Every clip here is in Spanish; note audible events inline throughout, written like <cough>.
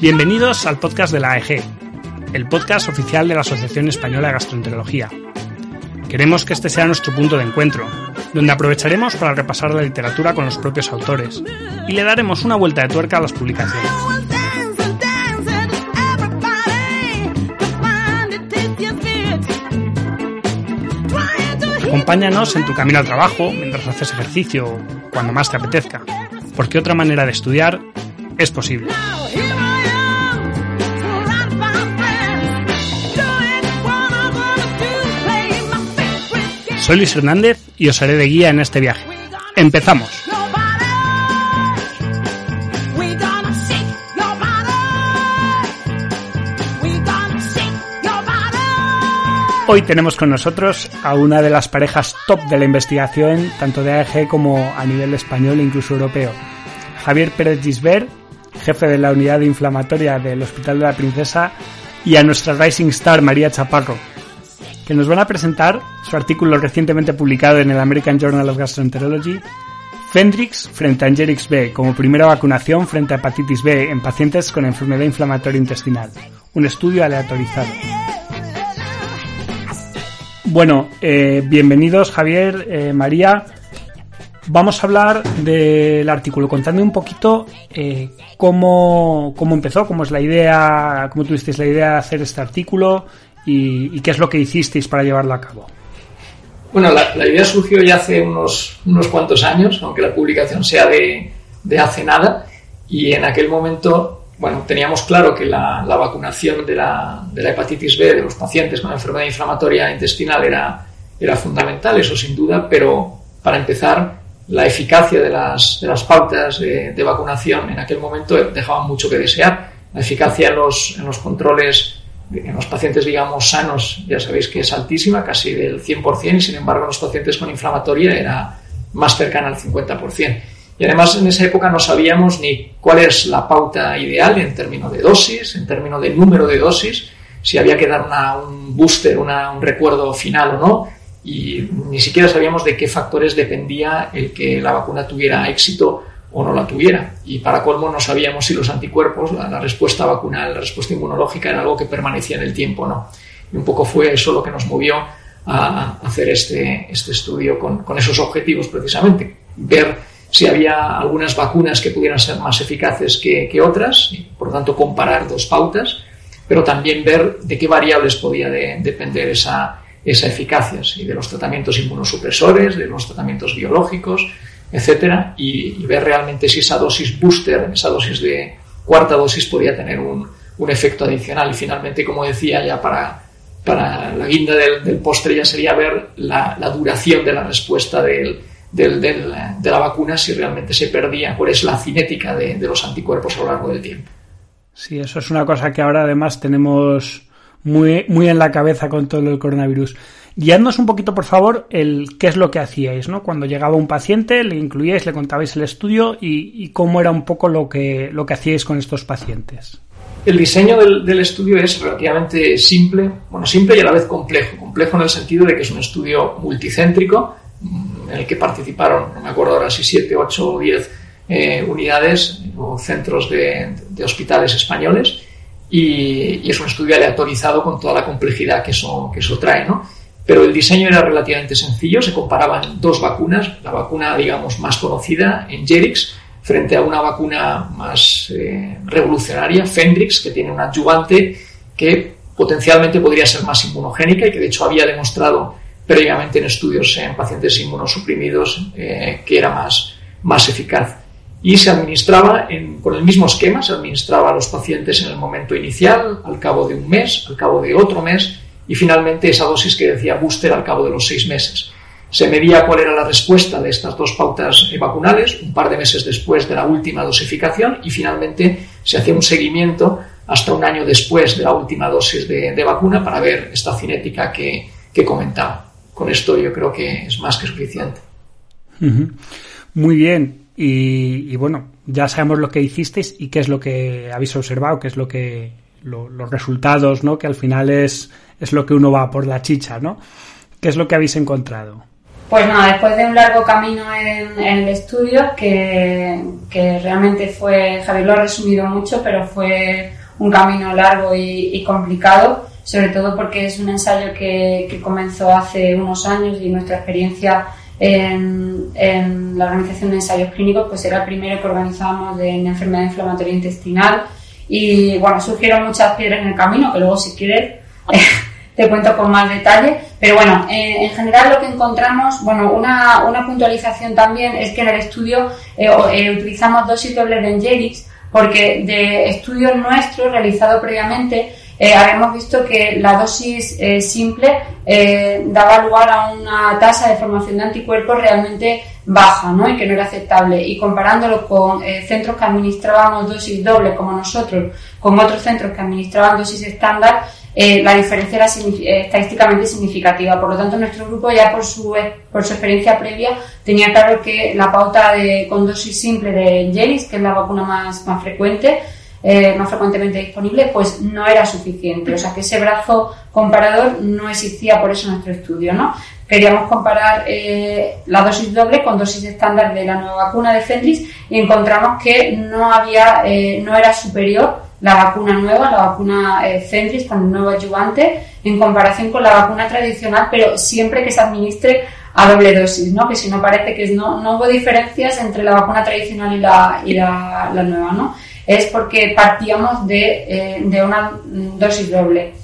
Bienvenidos al podcast de la AEG, el podcast oficial de la Asociación Española de Gastroenterología. Queremos que este sea nuestro punto de encuentro, donde aprovecharemos para repasar la literatura con los propios autores y le daremos una vuelta de tuerca a las publicaciones. Acompáñanos en tu camino al trabajo, mientras haces ejercicio o cuando más te apetezca, porque otra manera de estudiar es posible. Soy Luis Hernández y os haré de guía en este viaje. ¡Empezamos! Hoy tenemos con nosotros a una de las parejas top de la investigación, tanto de AEG como a nivel español e incluso europeo. Javier Pérez Gisbert, jefe de la unidad inflamatoria del Hospital de la Princesa, y a nuestra Rising Star María Chaparro, que nos van a presentar su artículo recientemente publicado en el American Journal of Gastroenterology, Fendrix frente a Angerix B como primera vacunación frente a hepatitis B en pacientes con enfermedad inflamatoria intestinal, un estudio aleatorizado. Bueno, eh, bienvenidos Javier, eh, María. Vamos a hablar del artículo, contando un poquito eh, cómo, cómo empezó, cómo es la idea, cómo tuvisteis la idea de hacer este artículo y, qué es lo que hicisteis para llevarlo a cabo. Bueno, la, la idea surgió ya hace unos, unos cuantos años, aunque la publicación sea de, de hace nada, y en aquel momento, bueno, teníamos claro que la, la vacunación de la, de la hepatitis B de los pacientes con enfermedad inflamatoria intestinal era, era fundamental, eso sin duda, pero para empezar, la eficacia de las, de las pautas de, de vacunación en aquel momento dejaban mucho que desear. La eficacia en los, en los controles en los pacientes, digamos, sanos, ya sabéis que es altísima, casi del 100%, y sin embargo en los pacientes con inflamatoria era más cercana al 50%. Y además en esa época no sabíamos ni cuál es la pauta ideal en términos de dosis, en términos de número de dosis, si había que dar una- un booster, una- un recuerdo final o no, y ni siquiera sabíamos de qué factores dependía el que la vacuna tuviera éxito o no la tuviera. Y para colmo no sabíamos si los anticuerpos, la, respuesta vacunal, la respuesta inmunológica era algo que permanecía en el tiempo o no. Y un poco fue eso lo que nos movió a hacer este, este estudio con, con esos objetivos precisamente. Ver si había algunas vacunas que pudieran ser más eficaces que, que otras, y por tanto comparar dos pautas, pero también ver de qué variables podía de- depender esa, esa eficacia, si de los tratamientos inmunosupresores, de los tratamientos biológicos, etcétera, y, ver realmente si esa dosis booster, esa dosis de cuarta dosis podía tener un, un efecto adicional. Y finalmente, como decía, ya para, para la guinda del, postre ya sería ver la, la duración de la respuesta del, del- del- de la vacuna, si realmente se perdía, cuál es la cinética de, de los anticuerpos a lo largo del tiempo. Sí, eso es una cosa que ahora además tenemos muy, muy en la cabeza con todo el coronavirus. Guiadnos un poquito, por favor, el qué es lo que hacíais, ¿no? Cuando llegaba un paciente, le incluíais, le contabais el estudio y, cómo era un poco lo que, lo que hacíais con estos pacientes. El diseño del, del estudio es relativamente simple, bueno, simple y a la vez complejo. Complejo en el sentido de que es un estudio multicéntrico mm, en el que participaron, no me acuerdo ahora si 7, 8 o 10 eh, unidades o centros de, de hospitales españoles y, y es un estudio aleatorizado con toda la complejidad que eso, que eso trae, ¿no? Pero el diseño era relativamente sencillo, se comparaban dos vacunas, la vacuna, digamos, más conocida, Engerix, frente a una vacuna más eh, revolucionaria, Fendrix, que tiene un adyuvante que potencialmente podría ser más inmunogénica y que de hecho había demostrado previamente en estudios en pacientes inmunosuprimidos eh, que era más, más eficaz. Y se administraba con el mismo esquema, se administraba a los pacientes en el momento inicial, al cabo de un mes, al cabo de otro mes y finalmente esa dosis que decía booster al cabo de los seis meses. Se medía cuál era la respuesta de estas dos pautas eh, vacunales un par de meses después de la última dosificación y finalmente se hacía un seguimiento hasta un año después de la última dosis de, vacuna para ver esta cinética que, que comentaba. Con esto yo creo que es más que suficiente. Muy bien. Y, bueno, ya sabemos lo que hicisteis y qué es lo que habéis observado, qué es lo que lo, los resultados, ¿no? Que al final es, es lo que uno va por la chicha, ¿no? ¿Qué es lo que habéis encontrado? Pues nada, después de un largo camino en, en el estudio, que, que, realmente fue, Javier lo ha resumido mucho, pero fue un camino largo y, y complicado, sobre todo porque es un ensayo que, que, comenzó hace unos años y nuestra experiencia en, en, la organización de ensayos clínicos pues era el primero que organizábamos de, en enfermedad inflamatoria intestinal y bueno, surgieron muchas piedras en el camino que luego si quieres <laughs> te cuento con más detalle. Pero bueno, en general lo que encontramos, bueno, una, una, puntualización también es que en el estudio eh, eh, utilizamos dosis dobles de Engerix porque de estudios nuestros realizados previamente eh, habíamos visto que la dosis simple daba lugar a una tasa de formación de anticuerpos realmente baja ¿no? y que no era aceptable. Y comparándolo con centros que administrábamos dosis doble como nosotros, con otros centros que administraban dosis estándar, la diferencia era estadísticamente significativa. Por lo tanto, nuestro grupo ya por su, por su experiencia previa tenía claro que la pauta de, con dosis simple de Jelis, que es la vacuna más, más frecuente, eh, más frecuentemente disponible, pues no era suficiente. O sea que ese brazo comparador no existía por eso nuestro estudio, ¿no? Queríamos comparar eh, la dosis doble con dosis estándar de la nueva vacuna de Fendrix y encontramos que no había, eh, no era superior la vacuna nueva, la vacuna eh, con el nuevo ayudante, en comparación con la vacuna tradicional, pero siempre que se administre a doble dosis, ¿no? Que si no parece que no, no hubo diferencias entre la vacuna tradicional y la, y la, nueva, ¿no? es porque partíamos de, eh, de una dosis doble.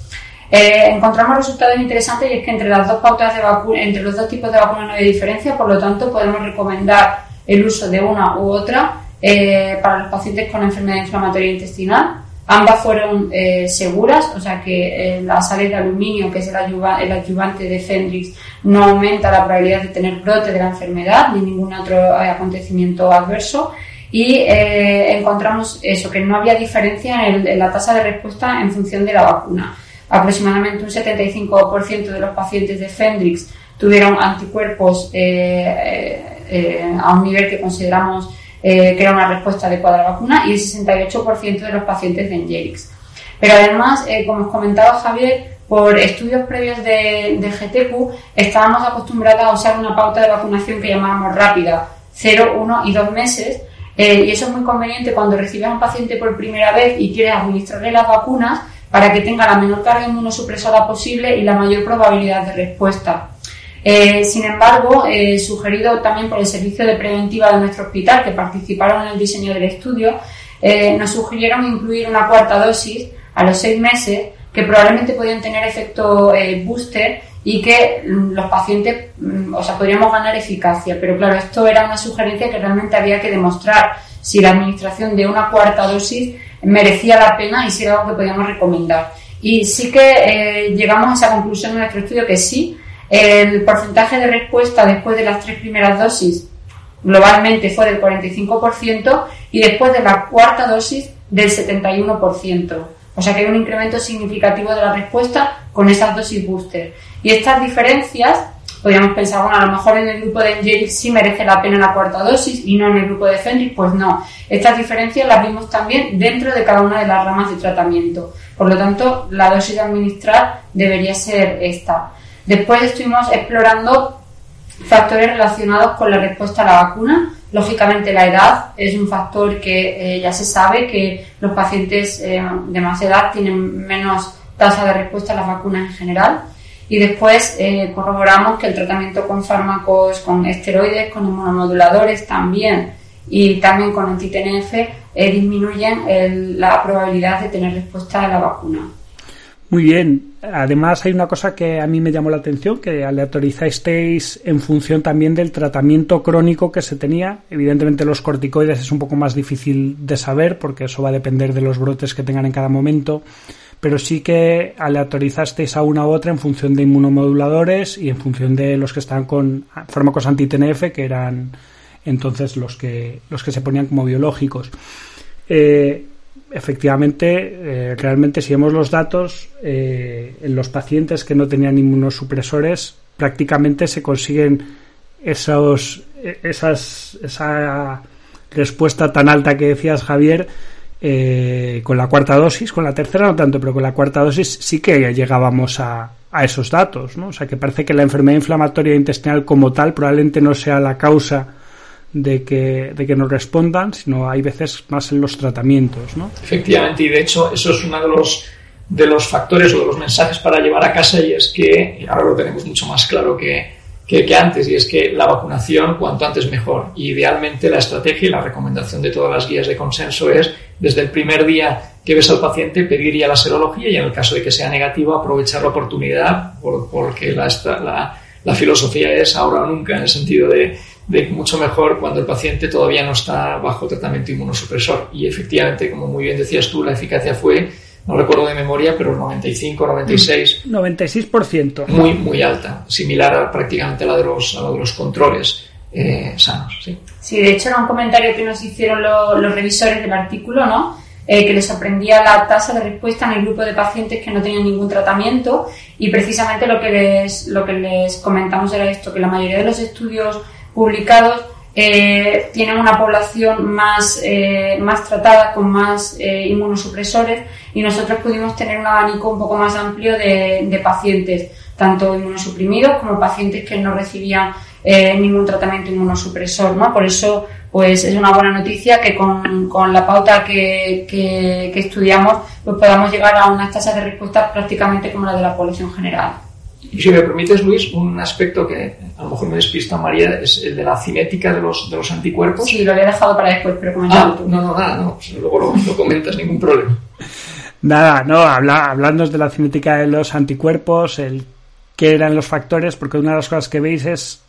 Eh, encontramos resultados interesantes y es que entre las dos pautas de vacuna, entre los dos tipos de vacuna no hay diferencia, por lo tanto podemos recomendar el uso de una u otra eh, para los pacientes con enfermedad inflamatoria intestinal. Ambas fueron eh, seguras, o sea que eh, la sal de aluminio, que es el, ayuva, de Fendrix, no aumenta la probabilidad de tener brote de la enfermedad ni ningún otro eh, acontecimiento adverso y encontramos eso, que no había diferencia en, la tasa de respuesta en función de la vacuna. Aproximadamente un 75% de los pacientes de Fendrix tuvieron anticuerpos a un nivel que consideramos eh, que era una respuesta adecuada a la vacuna y el 68% de los pacientes de Engerix. Pero además, eh, como os comentaba Javier, por estudios previos de, de GTQ estábamos acostumbrados a usar una pauta de vacunación que llamábamos rápida, 0, 1 y 2 meses, eh, y eso es muy conveniente cuando recibes a un paciente por primera vez y quieres administrarle las vacunas para que tenga la menor carga inmunosupresora posible y la mayor probabilidad de respuesta. Eh, sin embargo, eh, sugerido también por el servicio de preventiva de nuestro hospital, que participaron en el diseño del estudio, eh, nos sugirieron incluir una cuarta dosis a los seis meses, que probablemente podían tener efecto eh, booster y que mm, los pacientes, mm, o sea, podríamos ganar eficacia. Pero claro, esto era una sugerencia que realmente había que demostrar si la administración de una cuarta dosis merecía la pena y si era algo que podíamos recomendar. Y sí que llegamos a esa conclusión en nuestro estudio que sí, el porcentaje de respuesta después de las tres primeras dosis globalmente fue del 45% y después de la cuarta dosis del 71%. O sea que hay un incremento significativo de la respuesta con esas dosis booster. Y estas diferencias, podríamos pensar, bueno, a lo mejor en el grupo de Engerix sí merece la pena la cuarta dosis y no en el grupo de Fenrix, pues no. Estas diferencias las vimos también dentro de cada una de las ramas de tratamiento. Por lo tanto, la dosis a administrar debería ser esta. Después estuvimos explorando factores relacionados con la respuesta a la vacuna. Lógicamente la edad es un factor que eh, ya se sabe que los pacientes eh, de más edad tienen menos tasa de respuesta a las vacunas en general. Y después eh, corroboramos que el tratamiento con fármacos, con esteroides, con inmunomoduladores también y también con anti-TNF disminuyen el, la probabilidad de tener respuesta a la vacuna. Muy bien. Además, hay una cosa que a mí me llamó la atención, que aleatorizasteis en función también del tratamiento crónico que se tenía. Evidentemente, los corticoides es un poco más difícil de saber, porque eso va a depender de los brotes que tengan en cada momento. Pero sí que aleatorizasteis a una u otra en función de inmunomoduladores y en función de los que estaban con fármacos anti-TNF, que eran entonces los que, los que se ponían como biológicos. Eh, efectivamente, eh, realmente si vemos los datos, eh, en los pacientes que no tenían inmunosupresores, prácticamente se consiguen esos, esas, esa respuesta tan alta que decías, Javier, eh, con la cuarta dosis, con la tercera no tanto, pero con la cuarta dosis sí que llegábamos a, a esos datos, ¿no? O sea, que parece que la enfermedad inflamatoria intestinal como tal probablemente no sea la causa de que, de que nos respondan, sino hay veces más en los tratamientos, ¿no? Efectivamente, y de hecho eso es uno de los, de los factores o de los mensajes para llevar a casa y es que, ahora lo tenemos mucho más claro que, que, antes, y es que la vacunación cuanto antes mejor. Y idealmente la estrategia y la recomendación de todas las guías de consenso es, desde el primer día que ves al paciente, pedir ya la serología y en el caso de que sea negativo, aprovechar la oportunidad, por- porque la, la, la filosofía es ahora o nunca, en el sentido de, de mucho mejor cuando el paciente todavía no está bajo tratamiento inmunosupresor. Y efectivamente, como muy bien decías tú, la eficacia fue, no recuerdo de memoria, pero 95, 96, 96%. muy, muy alta, similar a, prácticamente a la de los, a la de los controles eh, sanos. ¿sí? Sí, de hecho era un comentario que nos hicieron lo- los revisores del artículo, ¿no? Eh, que les sorprendía la tasa de respuesta en el grupo de pacientes que no tenían ningún tratamiento y precisamente lo que les, lo que les comentamos era esto, que la mayoría de los estudios publicados eh, tienen una población más, eh, más tratada con más eh, inmunosupresores y nosotros pudimos tener un abanico un poco más amplio de, de pacientes, tanto inmunosuprimidos como pacientes que no recibían ningún tratamiento inmunosupresor, ¿no? Por eso, pues es una buena noticia que con, con la pauta que, que, que estudiamos, pues podamos llegar a unas tasas de respuesta prácticamente como la de la población general. Y si me permites, Luis, un aspecto que a lo mejor me despista María es el de la cinética de los, de los anticuerpos. Sí, lo había dejado para después, pero comentando Ah, tú. no, no, nada, no, pues luego lo, lo comentas, ningún problema. Nada, no, habla, hablándonos de la cinética de los anticuerpos, el qué eran los factores, porque una de las cosas que veis es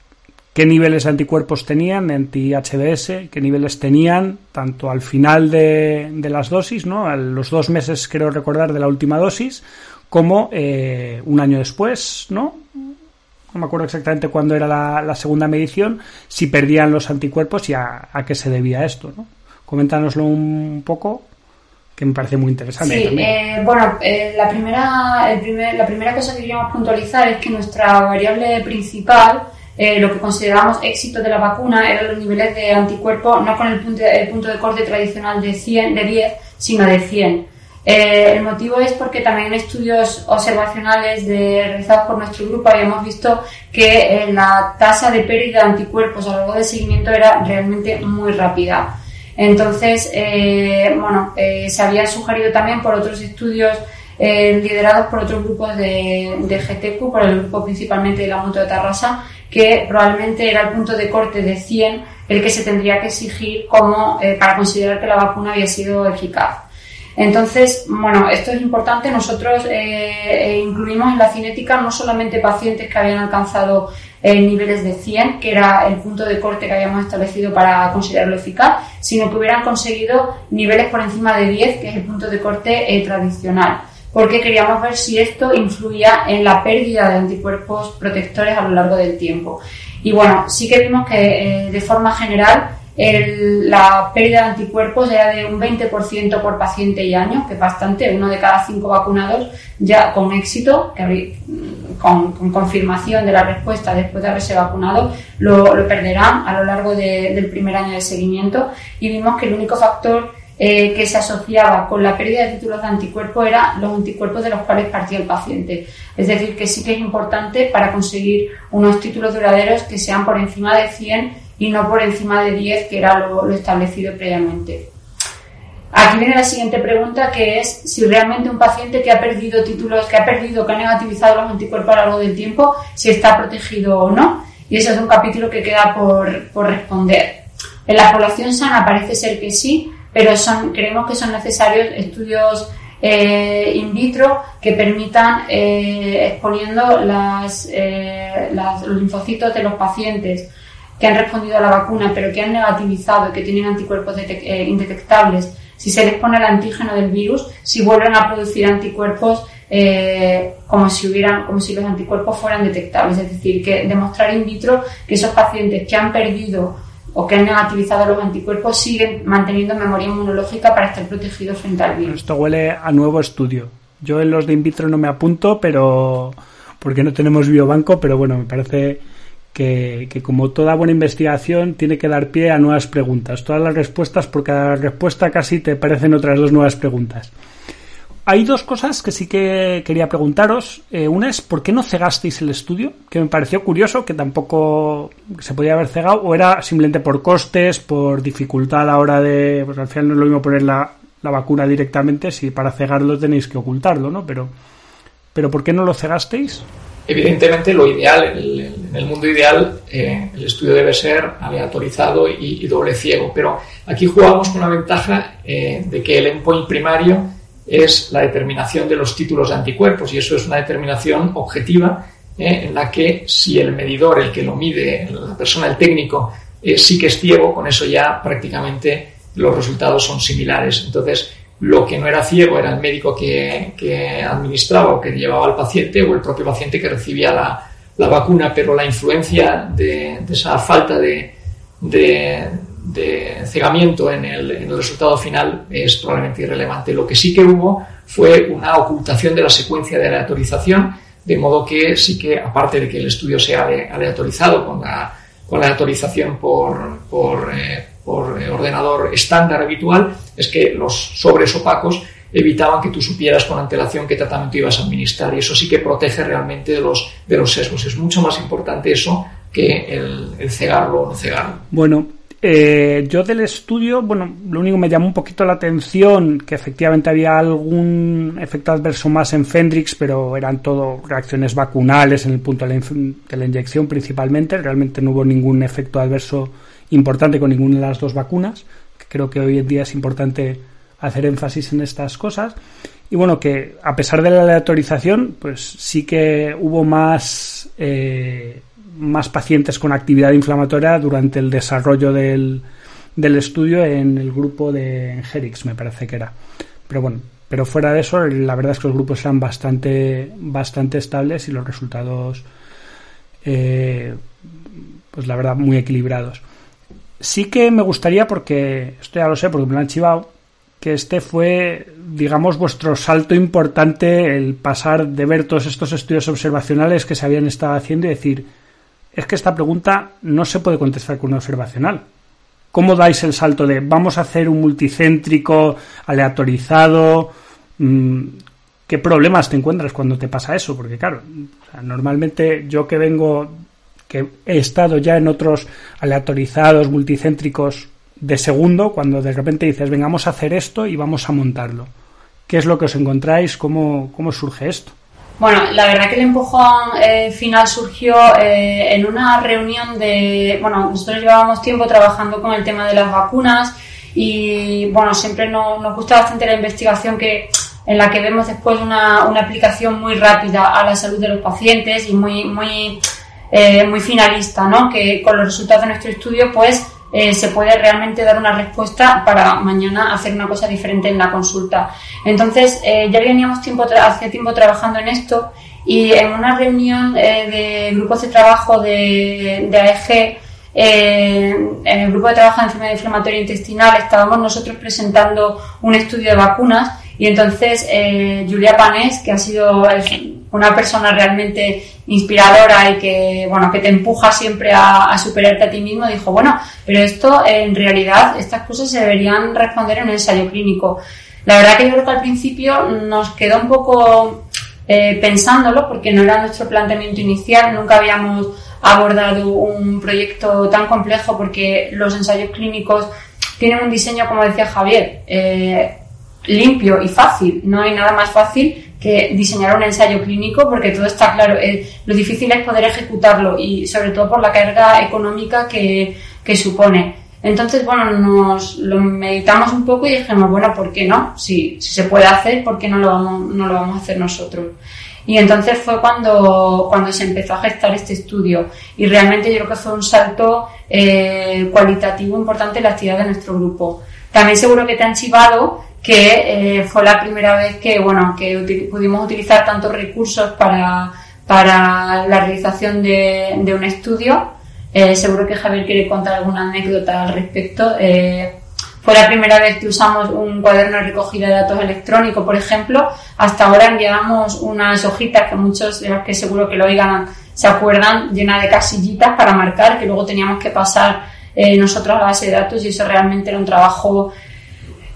qué niveles de anticuerpos tenían, anti-HBS, qué niveles tenían, tanto al final de, de las dosis, ¿no? A los dos meses, creo recordar, de la última dosis, como eh, un año después, ¿no? No me acuerdo exactamente cuándo era la, la segunda medición, si perdían los anticuerpos y a, a qué se debía esto, ¿no? Coméntanoslo un poco, que me parece muy interesante Sí, eh, bueno, eh, la, primera, el primer- la primera cosa que queríamos puntualizar es que nuestra variable principal, eh, lo que consideramos éxito de la vacuna, eran los niveles de anticuerpos, no con el punto, el punto de corte tradicional de, 100, de 10, sino de 100. Eh, el motivo es porque también en estudios observacionales realizados por nuestro grupo habíamos visto que eh, la tasa de pérdida de anticuerpos a lo largo del seguimiento era realmente muy rápida. Entonces, eh, bueno, se había sugerido también por otros estudios liderados por otros grupos de, de GTQ, por el grupo principalmente de la Monte de Tarrasa, que probablemente era el punto de corte de 100 el que se tendría que exigir como para considerar que la vacuna había sido eficaz. Entonces, bueno, esto es importante. Nosotros eh, eh, incluimos en la cinética no solamente pacientes que habían alcanzado eh, niveles de 100, que era el punto de corte que habíamos establecido para considerarlo eficaz, sino que hubieran conseguido niveles por encima de 10, que es el punto de corte tradicional. Porque queríamos ver si esto influía en la pérdida de anticuerpos protectores a lo largo del tiempo. Y bueno, sí que vimos que de forma general el- la pérdida de anticuerpos era de un 20% por paciente y año, que es bastante, uno de cada cinco vacunados ya con éxito, habrí- con, con confirmación de la respuesta después de haberse vacunado, lo, perderán a lo largo de- del primer año de seguimiento. Y vimos que el único factor eh, que se asociaba con la pérdida de títulos de anticuerpos era los anticuerpos de los cuales partía el paciente. Es decir, que sí que es importante para conseguir unos títulos duraderos que sean por encima de 100 y no por encima de 10, que era lo, establecido previamente. Aquí viene la siguiente pregunta, que es si realmente un paciente que ha perdido títulos, que ha perdido, que ha negativizado los anticuerpos a lo largo del tiempo, si está protegido o no. Y ese es un capítulo que queda por, por responder. En la población sana parece ser que sí, pero son, creemos que son necesarios estudios eh, in vitro que permitan eh, exponiendo eh, los linfocitos de los pacientes que han respondido a la vacuna pero que han negativizado y que tienen anticuerpos eh, indetectables, si se les pone el antígeno del virus, si vuelven a producir anticuerpos eh, como si hubieran, como si los anticuerpos fueran detectables, es decir, que demostrar in vitro que esos pacientes que han perdido o que han negativizado los anticuerpos siguen manteniendo memoria inmunológica para estar protegidos frente al virus. Esto huele a nuevo estudio. Yo en los de in vitro no me apunto, pero porque no tenemos biobanco, pero bueno, me parece que, como toda buena investigación tiene que dar pie a nuevas preguntas. Todas las respuestas, por cada respuesta casi te parecen otras dos nuevas preguntas. Hay dos cosas que sí que quería preguntaros. Eh, una es, ¿por qué no cegasteis el estudio? Que me pareció curioso, que tampoco se podía haber cegado, o era simplemente por costes, por dificultad a la hora de... Pues al final no es lo mismo poner la, la vacuna directamente, si para cegarlo tenéis que ocultarlo, ¿no? Pero, pero ¿por qué no lo cegasteis? Evidentemente, lo ideal, en el, mundo ideal, eh, el estudio debe ser aleatorizado y, doble ciego. Pero aquí jugamos con la ventaja eh, de que el endpoint primario es la determinación de los títulos de anticuerpos y eso es una determinación objetiva eh, en la que si el medidor, el que lo mide, la persona, el técnico, sí que es ciego, con eso ya prácticamente los resultados son similares. Entonces, lo que no era ciego era el médico que, que administraba o que llevaba al paciente o el propio paciente que recibía la, la vacuna, pero la influencia de, de esa falta de, de, de cegamiento en el, en el, resultado final es probablemente irrelevante. Lo que sí que hubo fue una ocultación de la secuencia de aleatorización, de modo que sí que, aparte de que el estudio sea aleatorizado con la, con la aleatorización por, por, eh, por ordenador estándar habitual, es que los sobres opacos evitaban que tú supieras con antelación qué tratamiento ibas a administrar y eso sí que protege realmente de los, de los sesgos. Es mucho más importante eso que el, el cegarlo o no cegarlo. Bueno, eh, yo del estudio, bueno, lo único que me llamó un poquito la atención que efectivamente había algún efecto adverso más en Fendrix, pero eran todo reacciones vacunales en el punto de la, de la, inyección principalmente. Realmente no hubo ningún efecto adverso importante con ninguna de las dos vacunas, creo que hoy en día es importante hacer énfasis en estas cosas. Y bueno, que a pesar de la aleatorización, pues sí que hubo más. Eh, más pacientes con actividad inflamatoria durante el desarrollo del, del estudio en el grupo de Engerix, me parece que era. Pero bueno, pero fuera de eso, la verdad es que los grupos eran bastante, bastante estables y los resultados, eh, pues la verdad, muy equilibrados. Sí que me gustaría, porque esto ya lo sé, porque me lo han chivado, que este fue, digamos, vuestro salto importante, el pasar de ver todos estos estudios observacionales que se habían estado haciendo y decir, es que esta pregunta no se puede contestar con una observacional. ¿Cómo dais el salto de vamos a hacer un multicéntrico aleatorizado? Mm, ¿Qué problemas te encuentras cuando te pasa eso? Porque claro, normalmente yo que vengo, que he estado ya en otros aleatorizados, multicéntricos de segundo, cuando de repente dices, vengamos a hacer esto y vamos a montarlo. ¿Qué es lo que os encontráis? ¿Cómo, cómo surge esto? Bueno, la verdad que el empujón eh, final surgió eh, en una reunión de, bueno, nosotros llevábamos tiempo trabajando con el tema de las vacunas y, bueno, siempre nos, nos gusta bastante la investigación que en la que vemos después una, una, aplicación muy rápida a la salud de los pacientes y muy, muy, eh, muy finalista, ¿no? Que con los resultados de nuestro estudio, pues, eh, se puede realmente dar una respuesta para mañana hacer una cosa diferente en la consulta. Entonces, eh, ya veníamos tiempo hace tiempo trabajando en esto y en una reunión eh, de grupos de trabajo de, de AEG, en el grupo de trabajo de enfermedad inflamatoria intestinal, estábamos nosotros presentando un estudio de vacunas y entonces Julia Panés, que ha sido una persona realmente inspiradora y que, bueno, que te empuja siempre a, superarte a ti mismo, dijo, bueno, pero esto en realidad, estas cosas se deberían responder en un ensayo clínico. La verdad que yo creo que al principio nos quedó un poco eh, pensándolo porque no era nuestro planteamiento inicial, nunca habíamos abordado un proyecto tan complejo porque los ensayos clínicos tienen un diseño, como decía Javier, eh, limpio y fácil. No hay nada más fácil que diseñar un ensayo clínico porque todo está claro. Eh, lo difícil es poder ejecutarlo y sobre todo por la carga económica que, que supone. Entonces, bueno, nos lo meditamos un poco y dijimos, bueno, ¿por qué no? Si, si se puede hacer, ¿por qué no lo, vamos, no lo vamos a hacer nosotros? Y entonces fue cuando, cuando se empezó a gestar este estudio. Y realmente yo creo que fue un salto eh, cualitativo importante en la actividad de nuestro grupo. También seguro que te han chivado que eh, fue la primera vez que, bueno, que pudimos utilizar tantos recursos para, para la realización de, un estudio. Eh, seguro que Javier quiere contar alguna anécdota al respecto. Eh, fue la primera vez que usamos un cuaderno de recogida de datos electrónico, por ejemplo. Hasta ahora enviábamos unas hojitas que muchos de los que seguro que lo oigan se acuerdan, llena de casillitas para marcar, que luego teníamos que pasar eh, nosotros a base de datos y eso realmente era un trabajo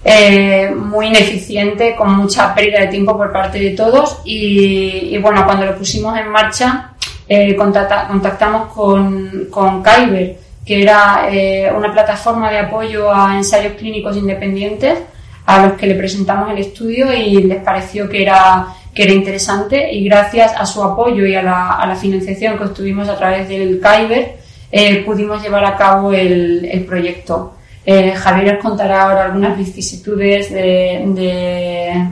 eh, muy ineficiente, con mucha pérdida de tiempo por parte de todos. Y, bueno, cuando lo pusimos en marcha, eh, contacta- contactamos con, con Kyber, que era eh, una plataforma de apoyo a ensayos clínicos independientes, a los que le presentamos el estudio y les pareció que era, que era interesante. Y gracias a su apoyo y a la, a la financiación que obtuvimos a través del Kyber, eh, pudimos llevar a cabo el, el proyecto. Eh, Javier os contará ahora algunas vicisitudes de, de-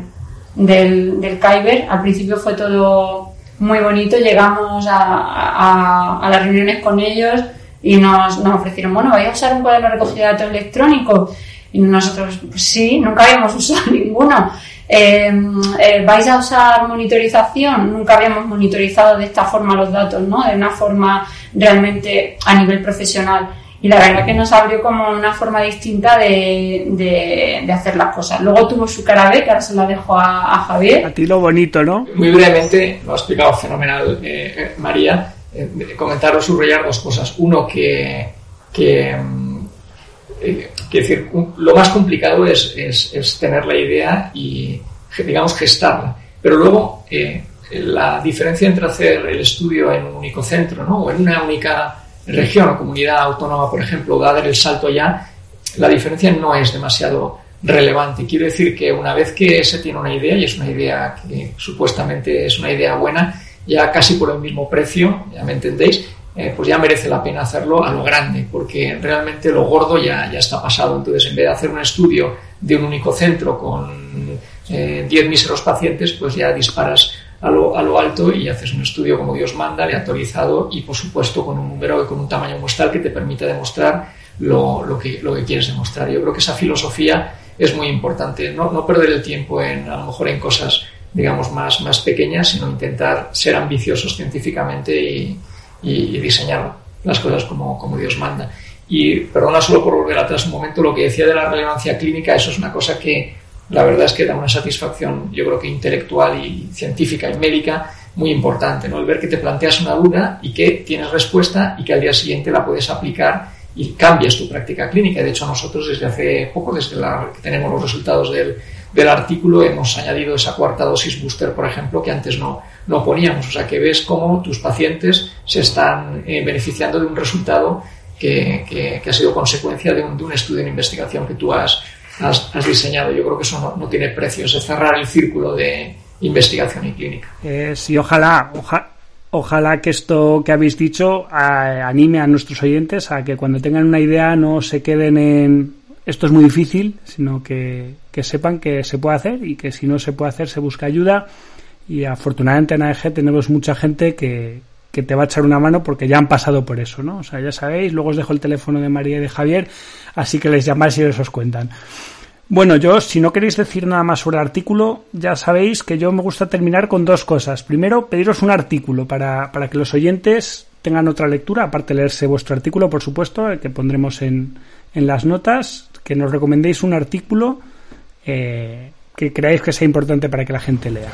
del, del Kyber. Al principio fue todo muy bonito, llegamos a, a- las reuniones con ellos y nos, nos ofrecieron, bueno, ¿vais a usar un cuaderno de recogida de datos electrónico? Y nosotros, pues sí, nunca habíamos <laughs> usado ninguno. Eh, eh, ¿Vais a usar monitorización? Nunca habíamos monitorizado de esta forma los datos, ¿no? De una forma realmente a nivel profesional. Y la verdad que nos abrió como una forma distinta de, de- de hacer las cosas. Luego tuvo su cara B, que ahora se la dejo a, a Javier. A ti lo bonito, ¿no? Muy brevemente, lo ha explicado fenomenal eh, eh, María, eh, de- comentar o subrayar dos cosas. Uno, que, que, mm, eh, lo más complicado es, tener la idea y, digamos, gestarla. Pero luego, eh, la diferencia entre hacer el estudio en un único centro ¿no? o en una única región o comunidad autónoma, por ejemplo, dar el salto ya, la diferencia no es demasiado relevante. Quiero decir que una vez que se tiene una idea, y es una idea que supuestamente es una idea buena, ya casi por el mismo precio, ya me entendéis, eh, pues ya merece la pena hacerlo a lo grande, porque realmente lo gordo ya, ya está pasado. Entonces, en vez de hacer un estudio de un único centro con eh, 10 míseros pacientes, pues ya disparas a lo, a lo alto y haces un estudio como Dios manda, aleatorizado y, por supuesto, con un número y con un tamaño muestral que te permita demostrar lo, lo que, lo que quieres demostrar. Yo creo que esa filosofía es muy importante. No, no perder el tiempo en, a lo mejor en cosas, digamos, más, más pequeñas, sino intentar ser ambiciosos científicamente y, y- diseñar las cosas como, como Dios manda. Y perdona solo por volver atrás un momento, lo que decía de la relevancia clínica, eso es una cosa que la verdad es que da una satisfacción, yo creo que intelectual y científica y médica muy importante, ¿no? El ver que te planteas una duda y que tienes respuesta y que al día siguiente la puedes aplicar y cambias tu práctica clínica. De hecho, nosotros desde hace poco, desde la, que tenemos los resultados del, del artículo, hemos añadido esa cuarta dosis booster, por ejemplo, que antes no, no poníamos. O sea, que ves cómo tus pacientes se están eh, beneficiando de un resultado que, ha sido consecuencia de un, de un estudio de investigación que tú has, has, diseñado. Yo creo que eso no, tiene precio, es cerrar el círculo de investigación y clínica. Eh, sí, ojalá, oja- ojalá que esto que habéis dicho a- anime a nuestros oyentes a que cuando tengan una idea no se queden en esto es muy difícil, sino que, que sepan que se puede hacer y que si no se puede hacer se busca ayuda. Y afortunadamente en AEG tenemos mucha gente que, que te va a echar una mano porque ya han pasado por eso, ¿no? O sea, ya sabéis, luego os dejo el teléfono de María y de Javier, así que les llamáis y les os cuentan. Bueno, yo, si no queréis decir nada más sobre el artículo, ya sabéis que yo me gusta terminar con dos cosas. Primero, pediros un artículo para, para que los oyentes tengan otra lectura, aparte leerse vuestro artículo, por supuesto, el que pondremos en, en las notas, que nos recomendéis un artículo eh, que creáis que sea importante para que la gente lea.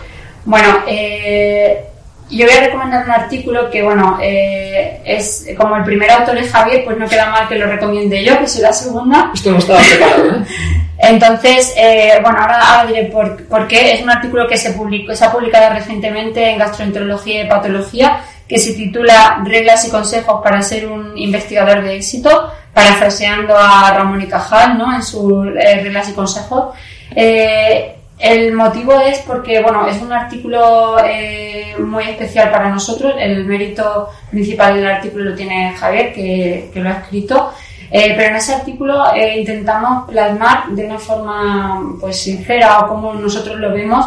Bueno, eh, yo voy a recomendar un artículo que, bueno, eh, es como el primer autor es Javier, pues no queda mal que lo recomiende yo, que soy la segunda. Esto no estaba preparado, ¿eh? <laughs> Entonces, eh, bueno, ahora, ahora diré por, por qué. Es un artículo que se, publicó, se ha publicado recientemente en Gastroenterología y Patología, que se titula Reglas y consejos para ser un investigador de éxito, parafraseando a Ramón y Cajal, ¿no? En sus eh, Reglas y consejos. Eh, el motivo es porque, bueno, es un artículo eh, muy especial para nosotros. El mérito principal del artículo lo tiene Javier, que, lo ha escrito. Eh, pero en ese artículo intentamos plasmar de una forma pues sincera o como nosotros lo vemos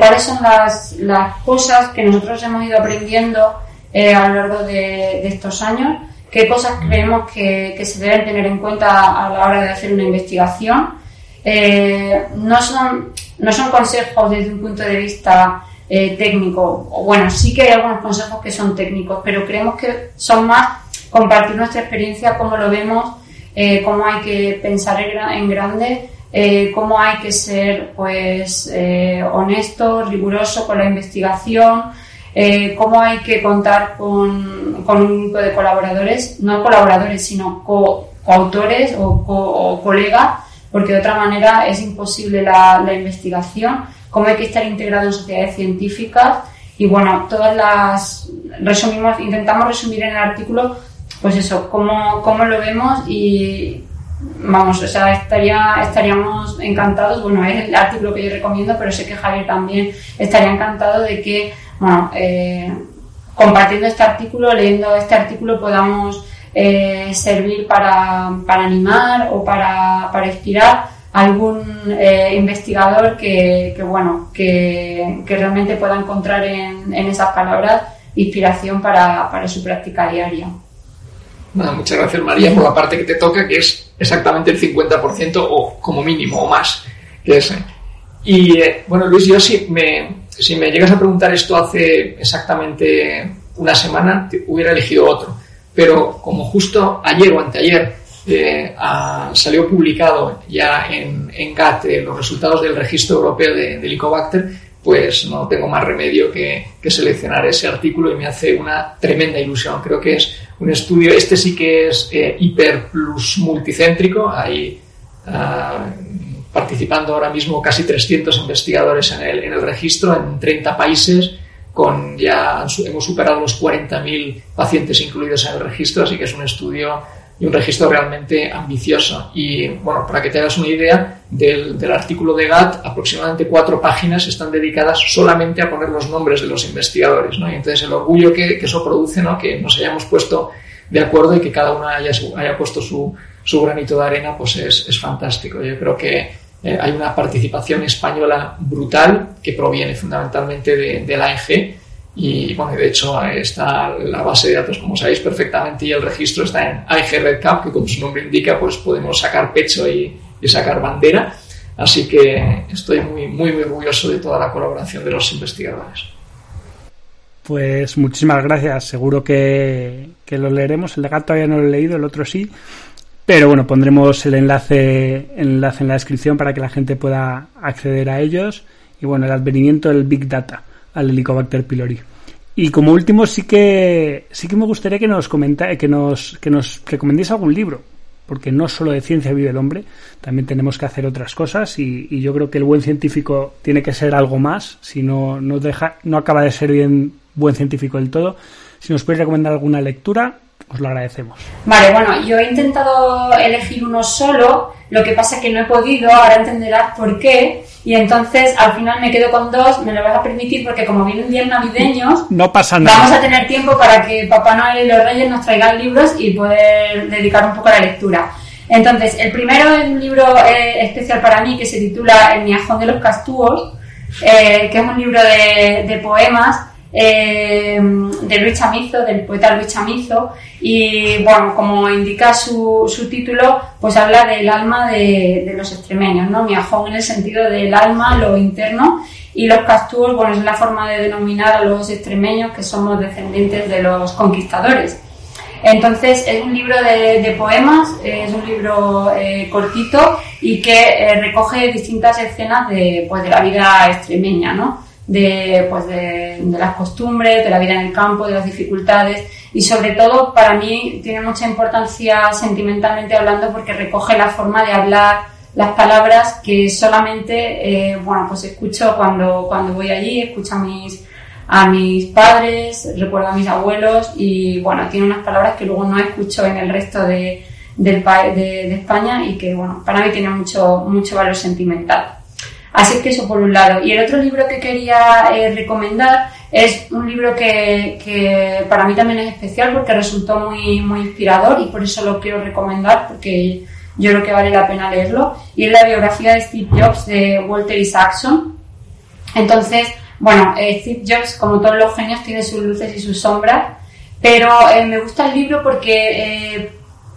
cuáles son las, las cosas que nosotros hemos ido aprendiendo a lo largo de, de estos años, qué cosas creemos que, que se deben tener en cuenta a la hora de hacer una investigación. Eh, no, son, no son consejos desde un punto de vista eh, técnico, bueno, sí que hay algunos consejos que son técnicos, pero creemos que son más compartir nuestra experiencia, cómo lo vemos eh, cómo hay que pensar en, gra- en grande, cómo hay que ser pues honesto, riguroso con la investigación, cómo hay que contar con, con un grupo de colaboradores, no colaboradores, sino co- coautores o, co- o colegas, porque de otra manera es imposible la, investigación, cómo hay que estar integrado en sociedades científicas. Y bueno, todas las resumimos, intentamos resumir en el artículo, pues eso, cómo, cómo lo vemos y vamos, o sea, estaría, estaríamos encantados, bueno, es el artículo que yo recomiendo, pero sé que Javier también estaría encantado de que, bueno, eh, compartiendo este artículo, leyendo este artículo, podamos eh, servir para, para animar o para, para inspirar algún eh, investigador que, que, bueno, que, que realmente pueda encontrar en, en esas palabras inspiración para, para su práctica diaria. Muchas gracias María por la parte que te toca, que es exactamente el 50% o como mínimo o más. Y eh, bueno, Luis, yo si me, si me llegas a preguntar esto hace exactamente una semana, hubiera elegido otro. Pero como justo ayer o anteayer eh, salió publicado ya en, en GATT eh, los resultados del registro europeo de, de Helicobacter, pues no tengo más remedio que, que seleccionar ese artículo y me hace una tremenda ilusión. Creo que es un estudio, este sí que es eh, hiper plus multicéntrico, hay ah, participando ahora mismo casi 300 investigadores en el, en el registro en 30 países, con ya hemos superado los 40.000 pacientes incluidos en el registro, así que es un estudio y un registro realmente ambicioso. Y bueno, para que te hagas una idea del, del artículo de GATT, aproximadamente cuatro páginas están dedicadas solamente a poner los nombres de los investigadores, ¿no? Y entonces el orgullo que, que eso produce, ¿no? Que nos hayamos puesto de acuerdo y que cada uno haya, haya puesto su, su granito de arena, pues es, es fantástico. Yo creo que eh, hay una participación española brutal que proviene fundamentalmente de, de la AEG y bueno, de hecho está la base de datos, como sabéis perfectamente, y el registro está en AEG Red Cup, que como su nombre indica, pues podemos sacar pecho y, sacar bandera. Así que estoy muy, muy, muy orgulloso de toda la colaboración de los investigadores. Pues muchísimas gracias. Seguro que, lo leeremos. El de todavía no lo he leído, el otro sí. Pero bueno, pondremos el enlace, enlace en la descripción para que la gente pueda acceder a ellos. Y bueno, el advenimiento del Big Data al Helicobacter pylori. Y como último sí que sí que me gustaría que nos comenta, que nos que nos recomendéis algún libro, porque no solo de ciencia vive el hombre, también tenemos que hacer otras cosas y, y yo creo que el buen científico tiene que ser algo más, si no no deja no acaba de ser bien buen científico del todo. Si nos podéis recomendar alguna lectura, os lo agradecemos. Vale, bueno, yo he intentado elegir uno solo, lo que pasa es que no he podido, ahora entenderás por qué, y entonces al final me quedo con dos, me lo vas a permitir porque como vienen días navideños, No pasa vamos a tener tiempo para que Papá Noel y los Reyes nos traigan libros y poder dedicar un poco a la lectura. Entonces, el primero es un libro eh, especial para mí que se titula El miajón de los castúos, eh, que es un libro de, de poemas eh, de Luis Chamizo, del poeta Luis Chamizo, y bueno, como indica su, su título, pues habla del alma de, los extremeños, ¿no? Miajón en el sentido del alma, lo interno, y los castúos, bueno, es la forma de denominar a los extremeños que somos descendientes de los conquistadores. Entonces es un libro de, de poemas, es un libro eh, cortito y que eh, recoge distintas escenas de, pues, de la vida extremeña, ¿no? De, pues, de, las costumbres, de la vida en el campo, de las dificultades y sobre todo para mí tiene mucha importancia sentimentalmente hablando porque recoge la forma de hablar, las palabras que solamente, eh, bueno, pues escucho cuando, cuando voy allí, escucho a mis, a mis padres, recuerdo a mis abuelos y bueno, tiene unas palabras que luego no escucho en el resto de, del de, de España y que bueno, para mí tiene mucho, mucho valor sentimental. Así que eso por un lado. Y el otro libro que quería eh, recomendar es un libro que, que para mí también es especial porque resultó muy, muy inspirador y por eso lo quiero recomendar porque yo creo que vale la pena leerlo. Y es la biografía de Steve Jobs de Walter Isaacson. Entonces, bueno, eh, Steve Jobs, como todos los genios, tiene sus luces y sus sombras, pero eh, me gusta el libro porque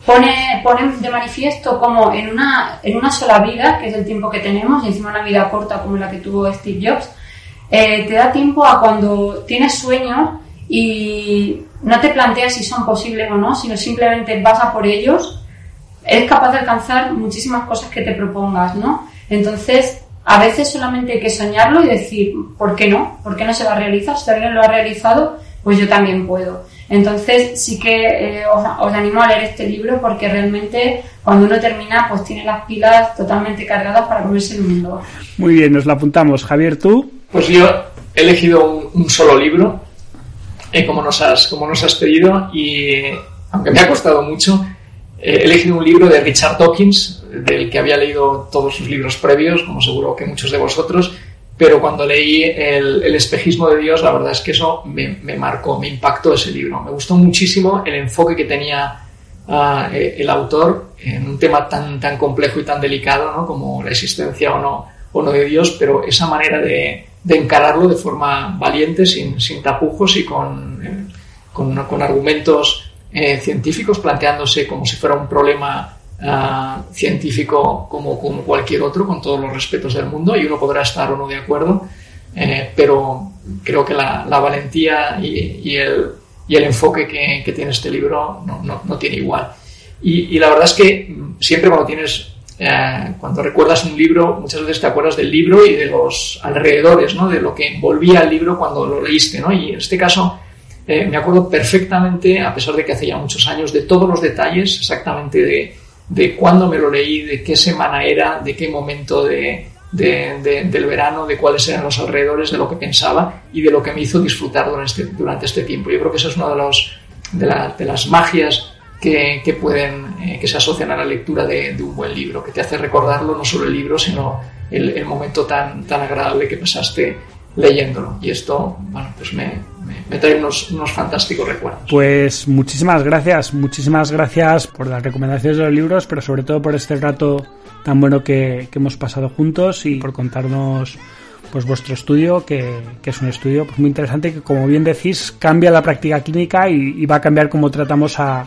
pone, pone de manifiesto como en una, en una sola vida, que es el tiempo que tenemos, y encima una vida corta como la que tuvo Steve Jobs, eh, te da tiempo a cuando tienes sueños y no te planteas si son posibles o no, sino simplemente vas a por ellos, eres capaz de alcanzar muchísimas cosas que te propongas, ¿no? Entonces, a veces solamente hay que soñarlo y decir, ¿por qué no? ¿Por qué no se va a realizar? Si alguien lo ha realizado, pues yo también puedo. Entonces sí que eh, os, os animo a leer este libro porque realmente cuando uno termina pues tiene las pilas totalmente cargadas para comerse el mundo. Muy bien, nos lo apuntamos. Javier, tú. Pues yo he elegido un, un solo libro, eh, como, nos has, como nos has pedido, y aunque me ha costado mucho, eh, he elegido un libro de Richard Dawkins, del que había leído todos sus libros previos, como seguro que muchos de vosotros, pero cuando leí el, espejismo de Dios, la verdad es que eso me, marcó, me impactó ese libro. Me gustó muchísimo el enfoque que tenía uh, el autor en un tema tan, tan complejo y tan delicado ¿no? como la existencia o no, o no de Dios, pero esa manera de, de encararlo de forma valiente, sin, sin tapujos y con, eh, con, con argumentos eh, científicos, planteándose como si fuera un problema uh, científico como, como, cualquier otro, con todos los respetos del mundo, y uno podrá estar o no de acuerdo, eh, pero creo que la, la valentía y, y, el, y, el, enfoque que, que, tiene este libro no, no, no tiene igual. Y, y, la verdad es que siempre cuando tienes, eh, cuando recuerdas un libro, muchas veces te acuerdas del libro y de los alrededores, ¿no? de lo que envolvía el libro cuando lo leíste, ¿no? y en este caso eh, me acuerdo perfectamente, a pesar de que hace ya muchos años, de todos los detalles exactamente de, de cuándo me lo leí, de qué semana era, de qué momento de, de, de, del verano, de cuáles eran los alrededores, de lo que pensaba y de lo que me hizo disfrutar durante este, durante este tiempo. Yo creo que eso es una de, los, de, la, de las magias que, que pueden, eh, que se asocian a la lectura de, de, un buen libro, que te hace recordarlo no solo el libro, sino el, el momento tan, tan agradable que pasaste leyéndolo. Y esto, bueno, pues me, me, me trae unos, unos, fantásticos recuerdos. Pues muchísimas gracias, muchísimas gracias por las recomendaciones de los libros, pero sobre todo por este rato tan bueno que, que hemos pasado juntos y por contarnos pues vuestro estudio, que, que es un estudio pues, muy interesante que, como bien decís, cambia la práctica clínica y, y va a cambiar cómo tratamos a,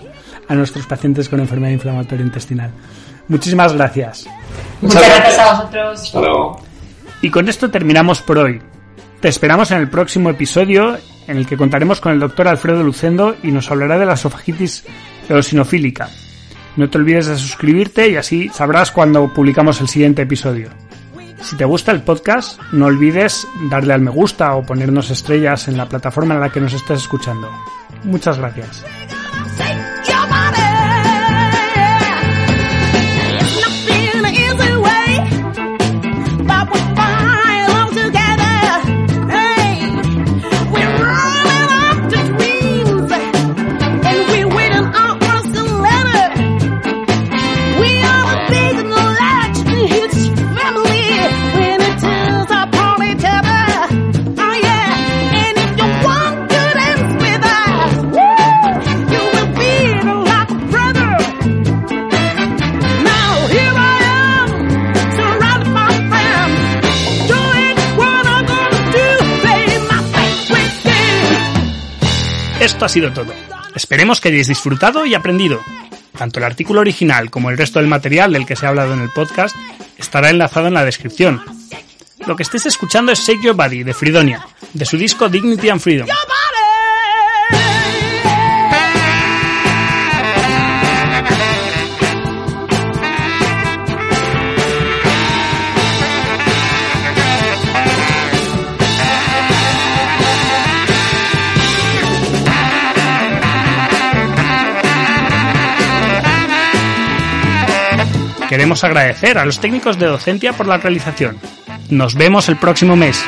a, nuestros pacientes con enfermedad inflamatoria intestinal. Muchísimas gracias. Muchas, Muchas gracias a vosotros. Hasta luego. Y con esto terminamos por hoy. Te esperamos en el próximo episodio en el que contaremos con el doctor Alfredo Lucendo y nos hablará de la esofagitis eosinofílica. No te olvides de suscribirte y así sabrás cuando publicamos el siguiente episodio. Si te gusta el podcast, no olvides darle al me gusta o ponernos estrellas en la plataforma en la que nos estés escuchando. Muchas gracias. Ha sido todo. Esperemos que hayáis disfrutado y aprendido. Tanto el artículo original como el resto del material del que se ha hablado en el podcast estará enlazado en la descripción. Lo que estés escuchando es Shake Your Body de Fridonia, de su disco Dignity and Freedom. Queremos agradecer a los técnicos de docencia por la realización. Nos vemos el próximo mes.